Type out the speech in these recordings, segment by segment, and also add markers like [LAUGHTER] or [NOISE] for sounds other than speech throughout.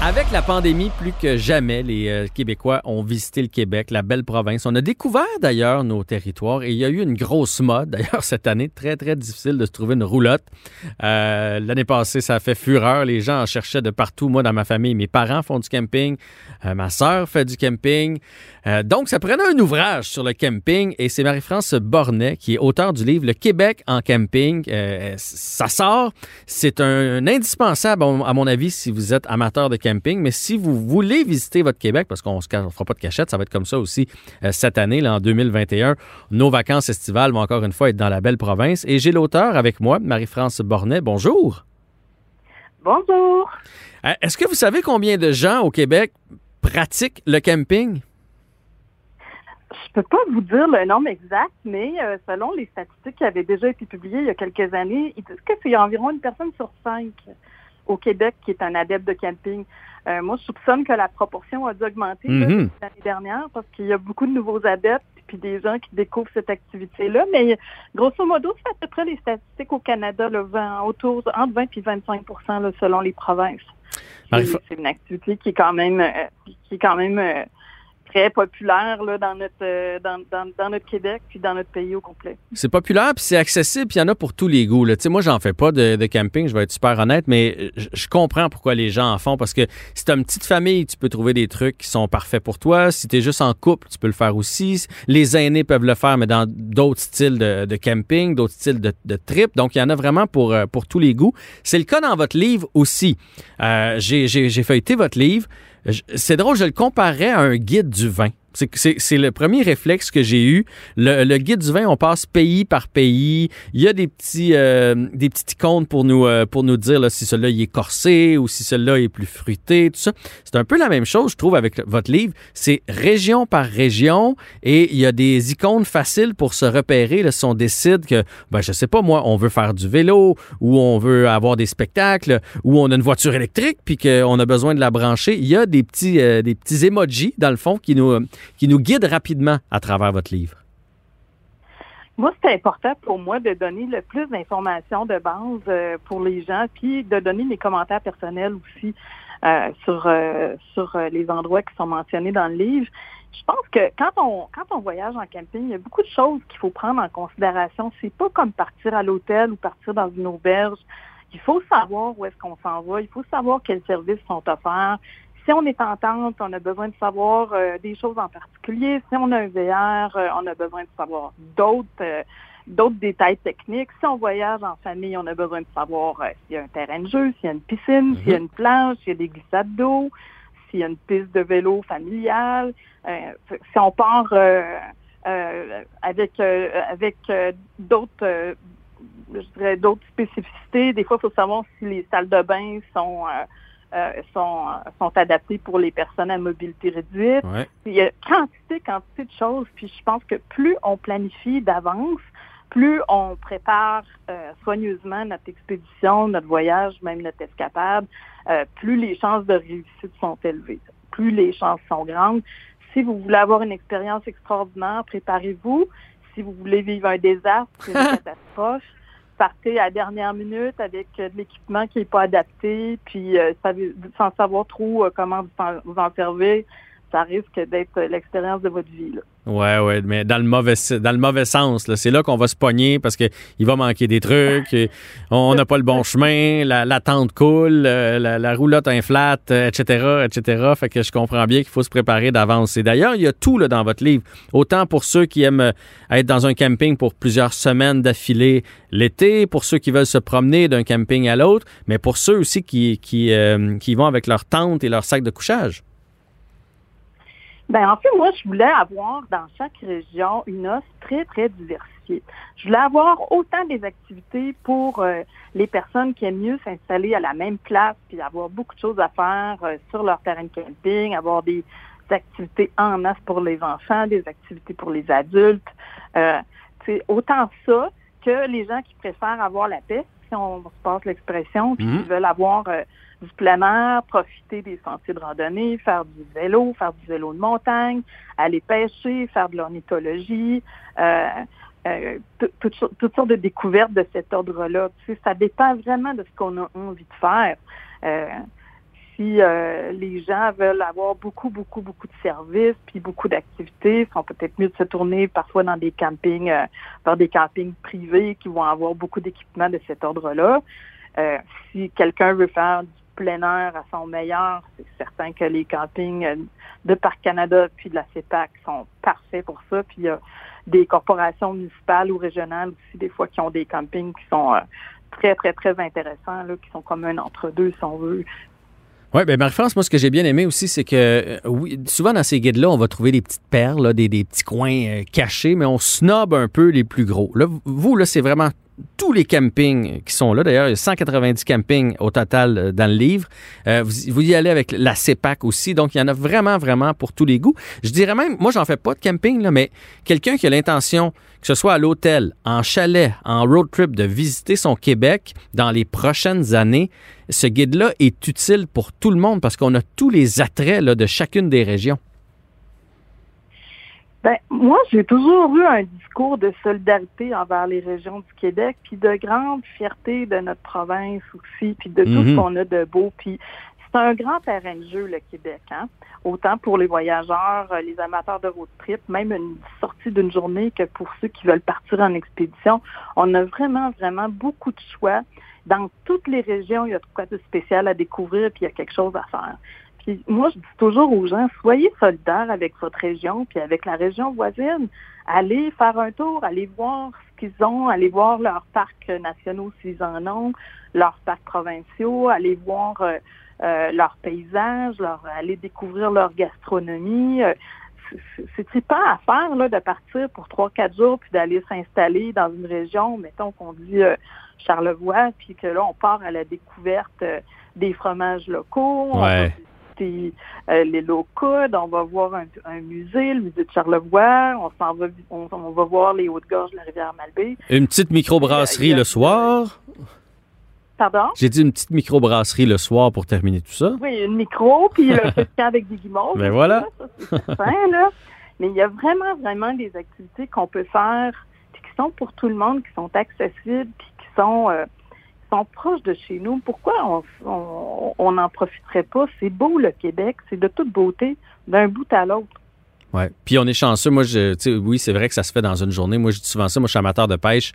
Avec la pandémie, plus que jamais, les euh, Québécois ont visité le Québec, la belle province. On a découvert d'ailleurs nos territoires et il y a eu une grosse mode [LAUGHS] d'ailleurs cette année, très très difficile de se trouver une roulotte. Euh, L'année passée, ça a fait fureur. Les gens en cherchaient de partout. Moi, dans ma famille, mes parents font du camping, euh, ma sœur fait du camping. Donc, ça prenait un ouvrage sur le camping et c'est Marie-France Bornet qui est auteur du livre Le Québec en camping. Ça sort. C'est un, indispensable, à mon avis, si vous êtes amateur de camping. Mais si vous voulez visiter votre Québec, parce qu'on ne fera pas de cachette, ça va être comme ça aussi euh, cette année, là, en 2021. Nos vacances estivales vont encore une fois être dans la belle province. Et j'ai l'auteur avec moi, Marie-France Bornet. Bonjour. Bonjour. Euh, Est-ce que vous savez combien de gens au Québec pratiquent le camping? Je peux pas vous dire le nombre exact, mais euh, selon les statistiques qui avaient déjà été publiées il y a quelques années, ils disent que c'est environ une personne sur cinq au Québec qui est un adepte de camping. Euh, moi, je soupçonne que la proportion a dû augmenter là, Mhm. l'année dernière parce qu'il y a beaucoup de nouveaux adeptes puis des gens qui découvrent cette activité-là. Mais grosso modo, c'est à peu près les statistiques au Canada, là, 20 autour entre 20 et 25 là, selon les provinces. C'est une activité qui est quand même euh, qui est quand même euh, très populaire là, dans notre euh, dans, dans, notre Québec puis dans notre pays au complet. C'est populaire, puis c'est accessible, puis il y en a pour tous les goûts. là. Moi, j'en fais pas de, de camping, je vais être super honnête, mais je, je comprends pourquoi les gens en font, parce que si tu une petite famille, tu peux trouver des trucs qui sont parfaits pour toi. Si tu es juste en couple, tu peux le faire aussi. Les aînés peuvent le faire, mais dans d'autres styles de, de camping, d'autres styles de, de trip. Donc, il y en a vraiment pour, euh, pour tous les goûts. C'est le cas dans votre livre aussi. Euh, j'ai feuilleté votre livre. C'est drôle, je le comparais à un guide du vin. C'est- le premier réflexe que j'ai eu. Le, le guide du vin, on passe pays par pays. Il y a des petits, euh, des petites icônes pour nous, euh, pour nous dire si celui-là il est corsé ou si celui-là est plus fruité, tout ça. C'est un peu la même chose, je trouve, avec votre livre. C'est région par région et il y a des icônes faciles pour se repérer. Là, si on décide que, ben, je sais pas, moi, on veut faire du vélo ou on veut avoir des spectacles ou on a une voiture électrique puis qu'on a besoin de la brancher, il y a des petits, euh, des petits emojis, dans le fond, qui nous, euh, qui nous guident rapidement à travers votre livre? Moi, c'était important pour moi de donner le plus d'informations de base euh, pour les gens, puis de donner mes commentaires personnels aussi euh, sur euh, sur les endroits qui sont mentionnés dans le livre. Je pense que quand on quand on voyage en camping, il y a beaucoup de choses qu'il faut prendre en considération. C'est pas comme partir à l'hôtel ou partir dans une auberge. Il faut savoir où est-ce qu'on s'en va. Il faut savoir quels services sont offerts. Si on est en tente, on a besoin de savoir euh, des choses en particulier. Si on a un VR, euh, on a besoin de savoir d'autres euh, d'autres détails techniques. Si on voyage en famille, on a besoin de savoir euh, s'il y a un terrain de jeu, s'il y a une piscine, s'il y a une plage, s'il y a des glissades d'eau, s'il y a une piste de vélo familiale. Euh, si on part euh, euh, avec euh, avec euh, d'autres euh, je dirais d'autres spécificités. Des fois, il faut savoir si les salles de bain sont euh, sont, sont adaptées pour les personnes à mobilité réduite. Ouais. Il y a quantité, quantité de choses. Puis je pense que plus on planifie d'avance, plus on prépare euh, soigneusement notre expédition, notre voyage, même notre escapade, euh, plus les chances de réussite sont élevées. Plus les chances sont grandes. Si vous voulez avoir une expérience extraordinaire, préparez-vous. Si vous voulez vivre un désastre, une [LAUGHS] catastrophe, partez à la dernière minute avec euh, de l'équipement qui n'est pas adapté, puis euh, sans savoir trop euh, comment vous en, vous en ça risque d'être l'expérience de votre vie. Là. Ouais, ouais, mais dans le mauvais, dans le mauvais sens. C'est là qu'on va se pogner parce qu'il va manquer des trucs, et on n'a pas le bon chemin, la, tente coule, euh, la, roulotte inflate, euh, etc., etc. Fait que je comprends bien qu'il faut se préparer d'avance. Et d'ailleurs, il y a tout là, dans votre livre. Autant pour ceux qui aiment euh, être dans un camping pour plusieurs semaines d'affilée l'été, pour ceux qui veulent se promener d'un camping à l'autre, mais pour ceux aussi qui, qui, qui vont avec leur tente et leur sac de couchage. Ben en fait, moi, je voulais avoir dans chaque région une offre très, très diversifiée. Je voulais avoir autant des activités pour euh, les personnes qui aiment mieux s'installer à la même place, puis avoir beaucoup de choses à faire euh, sur leur terrain de camping, avoir des activités en masse pour les enfants, des activités pour les adultes. Euh, autant ça que les gens qui préfèrent avoir la paix, si on se passe l'expression, puis Mhm. qui veulent avoir euh, du plein air, profiter des sentiers de randonnée, faire du vélo, faire du vélo de montagne, aller pêcher, faire de l'ornithologie, euh, euh, toutes sortes de découvertes de cet ordre-là. Tu sais, ça dépend vraiment de ce qu'on a envie de faire. Si euh, les gens veulent avoir beaucoup, beaucoup, beaucoup de services, puis beaucoup d'activités, ils sont peut-être mieux de se tourner parfois dans des campings, euh, vers des campings privés qui vont avoir beaucoup d'équipements de cet ordre-là. Euh, si quelqu'un veut faire du plein air à son meilleur, c'est certain que les campings de Parc Canada puis de la CEPAC sont parfaits pour ça. Puis il y a des corporations municipales ou régionales aussi, des fois, qui ont des campings qui sont très, très, très intéressants, là, qui sont comme un entre-deux, si on veut. Oui, bien Marie-France, moi, ce que j'ai bien aimé aussi, c'est que euh, oui, souvent dans ces guides-là, on va trouver des petites perles, des, des, petits coins euh, cachés, mais on snob un peu les plus gros. Là, vous, là, c'est vraiment tous les campings qui sont là. D'ailleurs, il y a 190 campings au total euh, dans le livre. Euh, vous, y allez avec la CEPAC aussi. Donc, il y en a vraiment, vraiment pour tous les goûts. Je dirais même, moi, j'en fais pas de camping, mais quelqu'un qui a l'intention, que ce soit à l'hôtel, en chalet, en road trip, de visiter son Québec dans les prochaines années, ce guide-là est utile pour tout le monde parce qu'on a tous les attraits de chacune des régions. Ben, moi, j'ai toujours eu un discours de solidarité envers les régions du Québec, puis de grande fierté de notre province aussi, puis de tout ce mhm. qu'on a de beau. Puis c'est un grand terrain de jeu, le Québec, hein? Autant pour les voyageurs, euh, les amateurs de road trip, même une sortie d'une journée que pour ceux qui veulent partir en expédition. On a vraiment, vraiment beaucoup de choix. Dans toutes les régions, il y a quoi de spécial à découvrir, puis il y a quelque chose à faire moi, je dis toujours aux gens, soyez solidaires avec votre région, puis avec la région voisine. Allez faire un tour, allez voir ce qu'ils ont, allez voir leurs parcs nationaux s'ils en ont, leurs parcs provinciaux, allez voir euh, euh, leurs paysages, leur, allez découvrir leur gastronomie. Euh, c'est pas à faire là, de partir pour trois, quatre jours puis d'aller s'installer dans une région, mettons qu'on dit Charlevoix, puis que là, on part à la découverte des fromages locaux, euh, les locaux, on va voir un, musée, le musée de Charlevoix, on s'en va, on, va voir les Hautes-Gorges de la rivière Malbaie. Une petite microbrasserie le soir? Pardon? J'ai dit une petite microbrasserie le soir pour terminer tout ça. Oui, une micro, puis le [LAUGHS] festival avec des guimauves. Ben voilà. là. Mais il y a vraiment, vraiment des activités qu'on peut faire, qui sont pour tout le monde, qui sont accessibles, puis qui sont... Euh, sont proches de chez nous. Pourquoi on n'en profiterait pas? C'est beau le Québec, c'est de toute beauté, d'un bout à l'autre. Oui. Puis on est chanceux. Moi, je, oui, c'est vrai que ça se fait dans une journée. Moi, je dis souvent ça. Moi, je suis amateur de pêche.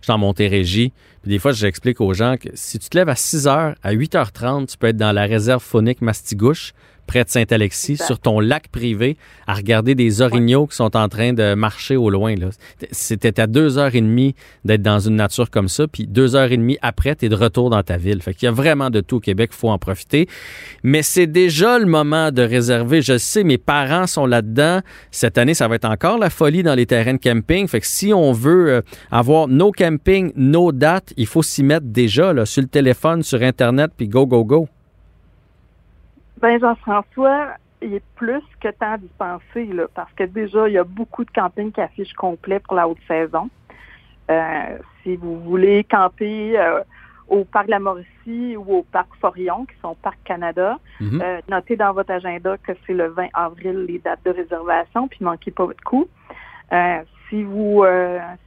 Je suis en Montérégie. Puis des fois, j'explique aux gens que si tu te lèves à 6 h, à 8h30, tu peux être dans la réserve phonique Mastigouche près de Saint-Alexis, sur ton lac privé, à regarder des orignaux qui sont en train de marcher au loin. C'était à deux heures et demie d'être dans une nature comme ça, puis deux heures et demie après, tu es de retour dans ta ville. Fait qu'il y a vraiment de tout au Québec, il faut en profiter. Mais c'est déjà le moment de réserver. Je sais, mes parents sont là-dedans. Cette année, ça va être encore la folie dans les terrains de camping. Fait que si on veut euh, avoir nos campings, nos dates, il faut s'y mettre déjà là, sur le téléphone, sur Internet, puis go, go, go. Ben Jean-François, il est plus que temps d'y penser, là, parce que déjà, il y a beaucoup de campings qui affichent complet pour la haute saison. Euh, si vous voulez camper euh, au Parc de la Mauricie ou au Parc Forillon, qui sont Parc Canada, mhm. euh, notez dans votre agenda que c'est le 20 avril les dates de réservation, puis manquez pas votre coup. si vous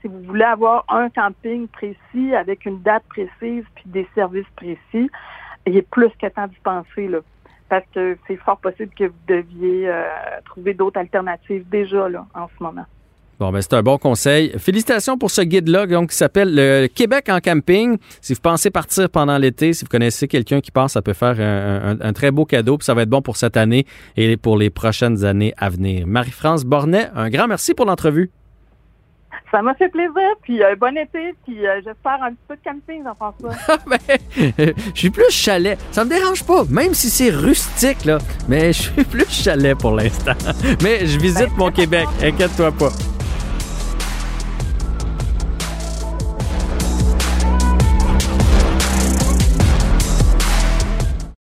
si vous voulez avoir un camping précis avec une date précise puis des services précis, il est plus que temps d'y penser là parce que c'est fort possible que vous deviez euh, trouver d'autres alternatives déjà là, en ce moment. Bon, ben c'est un bon conseil. Félicitations pour ce guide-là, qui s'appelle le Québec en camping. Si vous pensez partir pendant l'été, si vous connaissez quelqu'un qui pense, ça peut faire un, très beau cadeau, puis ça va être bon pour cette année et pour les prochaines années à venir. Marie-France Bornet, un grand merci pour l'entrevue. Ça m'a fait plaisir, puis euh, bon été, puis euh, j'espère un petit peu de camping, Jean-François. [LAUGHS] ben, [LAUGHS] je suis plus chalet. Ça me dérange pas, même si c'est rustique, là. Mais je suis plus chalet pour l'instant. [LAUGHS] Mais je visite ben, mon Québec, inquiète-toi pas.